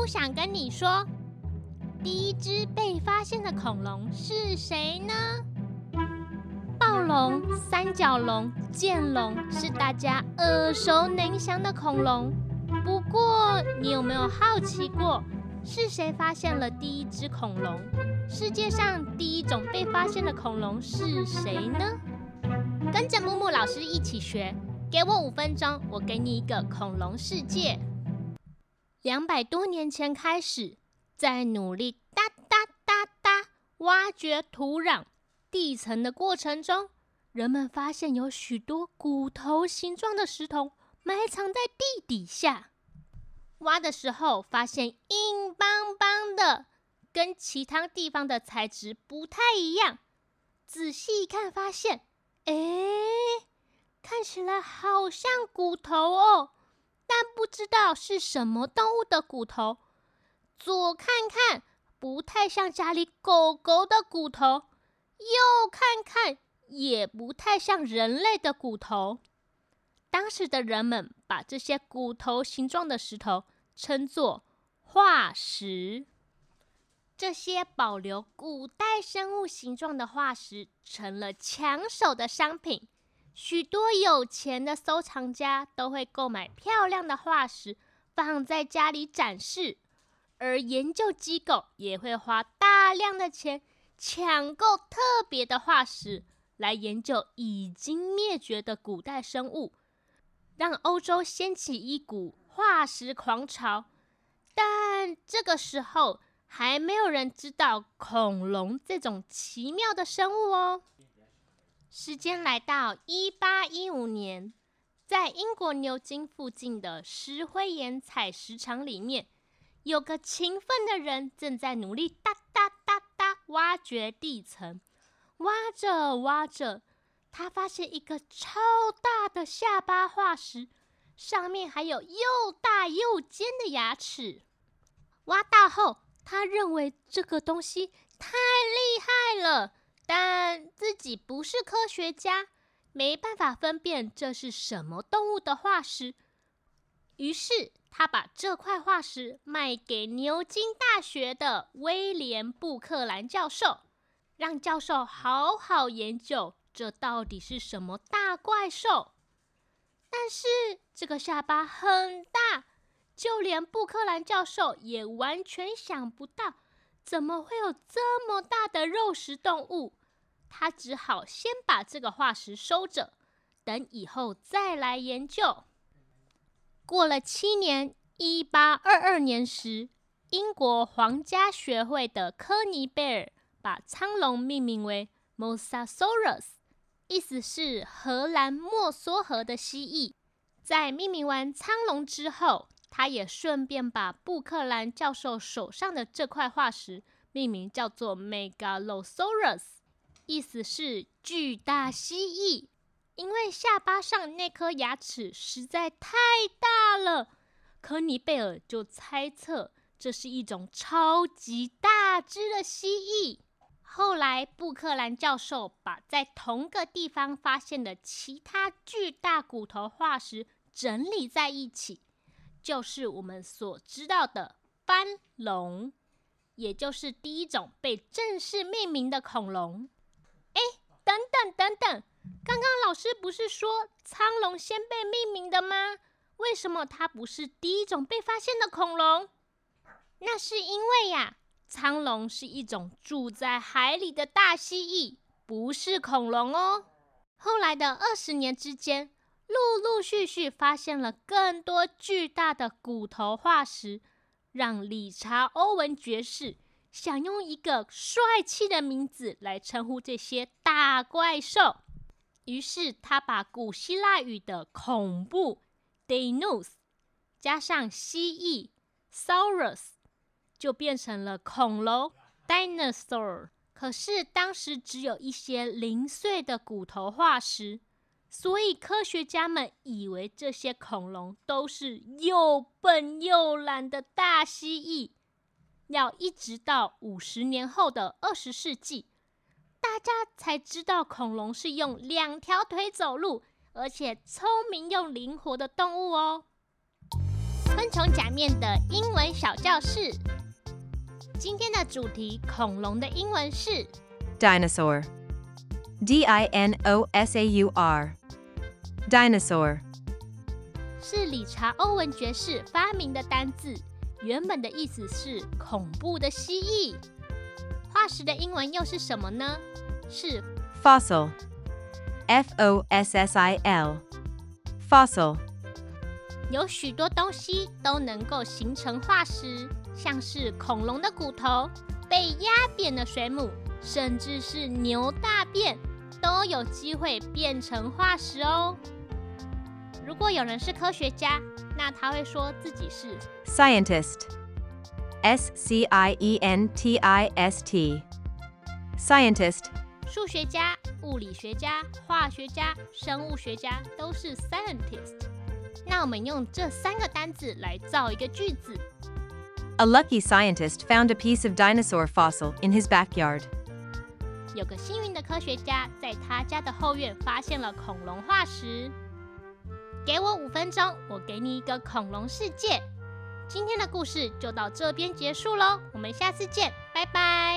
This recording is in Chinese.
不想跟你说，第一只被发现的恐龙是谁呢？暴龙、三角龙、剑龙是大家耳熟能详的恐龙。不过，你有没有好奇过，是谁发现了第一只恐龙？世界上第一种被发现的恐龙是谁呢？跟着木木老师一起学，给我五分钟，我给你一个恐龙世界。两百多年前开始，在努力哒哒哒哒挖掘土壤。地层的过程中，人们发现有许多骨头形状的石头埋藏在地底下。挖的时候发现硬邦邦的，跟其他地方的材质不太一样。仔细一看，发现，哎，看起来好像骨头哦，但不知道是什么动物的骨头。左看看，不太像家里狗狗的骨头。右看看，也不太像人类的骨头。当时的人们把这些骨头形状的石头称作化石。这些保留古代生物形状的化石成了抢手的商品。许多有钱的收藏家都会购买漂亮的化石放在家里展示，而研究机构也会花大量的钱。抢购特别的化石来研究已经灭绝的古代生物，让欧洲掀起一股化石狂潮。但这个时候还没有人知道恐龙这种奇妙的生物哦。时间来到一八一五年，在英国牛津附近的石灰岩采石场里面，有个勤奋的人正在努力哒哒哒哒。挖掘地层，挖着挖着，他发现一个超大的下巴化石，上面还有又大又尖的牙齿。挖到后，他认为这个东西太厉害了，但自己不是科学家，没办法分辨这是什么动物的化石。于是。他把这块化石卖给牛津大学的威廉·布克兰教授，让教授好好研究这到底是什么大怪兽。但是这个下巴很大，就连布克兰教授也完全想不到，怎么会有这么大的肉食动物。他只好先把这个化石收着，等以后再来研究。过了七年，一八二二年时，英国皇家学会的科尼贝尔把苍龙命名为 Mosasaurus，意思是荷兰莫梭河的蜥蜴。在命名完苍龙之后，他也顺便把布克兰教授手上的这块化石命名叫做 Megalosaurus，意思是巨大蜥蜴。因为下巴上那颗牙齿实在太大了，科尼贝尔就猜测这是一种超级大只的蜥蜴。后来，布克兰教授把在同个地方发现的其他巨大骨头化石整理在一起，就是我们所知道的斑龙，也就是第一种被正式命名的恐龙。等等等等。刚刚老师不是说苍龙先被命名的吗？为什么它不是第一种被发现的恐龙？那是因为呀，苍龙是一种住在海里的大蜥蜴，不是恐龙哦。后来的二十年之间，陆陆续续发现了更多巨大的骨头化石，让理查·欧文爵士想用一个帅气的名字来称呼这些大怪兽。于是他把古希腊语的“恐怖 ”（Deinos） 加上蜥蜴 （Saurus），就变成了恐龙 （Dinosaur）。可是当时只有一些零碎的骨头化石，所以科学家们以为这些恐龙都是又笨又懒的大蜥蜴。要一直到五十年后的二十世纪。大家才知道，恐龙是用两条腿走路，而且聪明又灵活的动物哦。昆虫假面的英文小教室。今天的主题恐龙的英文是 Dinosaur. D I N O S A U R. Dinosaur. 是理查·欧文爵士发明的单字，原本的意思是恐怖的蜥蜴。化石的英文又是什么呢？是 Fossil. F O S S I L. Fossil. 有许多东西都能够形成化石，像是恐龙的骨头、被压扁的水母，甚至是牛大便，都有机会变成化石哦。如果有人是科学家，那他会说自己是 Scientist. S C I E N T I S T. Scientist. 数学家、物理学家、化学家、生物学家，都是 scientist。那我们用这三个单字来造一个句子。 A lucky scientist found a piece of dinosaur fossil in his backyard. 有个幸运的科学家在他家的后院发现了恐龙化石。 给我五分钟，我给你一个恐龙世界。今天的故事就到这边结束喽，我们下次见，拜拜。